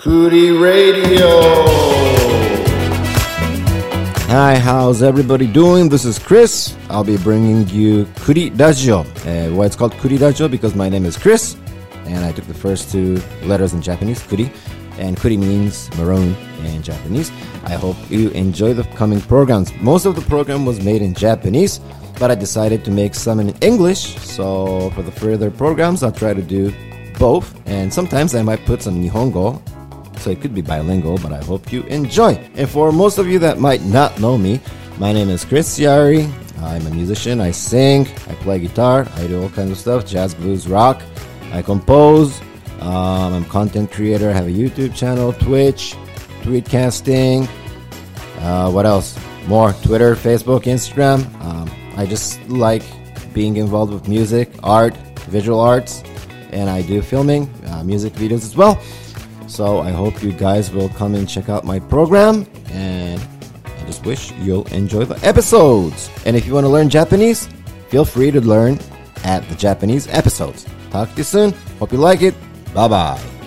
Kuri Radio. Hi, how's everybody doing? This is Chris. I'll be bringing you Kuri Radio. Uh, why it's called Kuri Radio? Because my name is Chris, and I took the first two letters in Japanese, Kuri, and Kuri means maroon in Japanese. I hope you enjoy the coming programs. Most of the program was made in Japanese, but I decided to make some in English. So for the further programs, I'll try to do both, and sometimes I might put some Nihongo so it could be bilingual, but I hope you enjoy. And for most of you that might not know me, my name is Chris Yari. I'm a musician. I sing, I play guitar, I do all kinds of stuff jazz, blues, rock. I compose. Um, I'm a content creator. I have a YouTube channel, Twitch, TwitCasting. Uh, what else? More Twitter, Facebook, Instagram. Um, I just like being involved with music, art, visual arts, and I do filming, uh, music videos as well. So I hope you guys will come and check out my program and I just wish you'll enjoy the episodes. And if you want to learn Japanese, feel free to learn at the Japanese episodes. Talk to you soon. Hope you like it. Bye bye.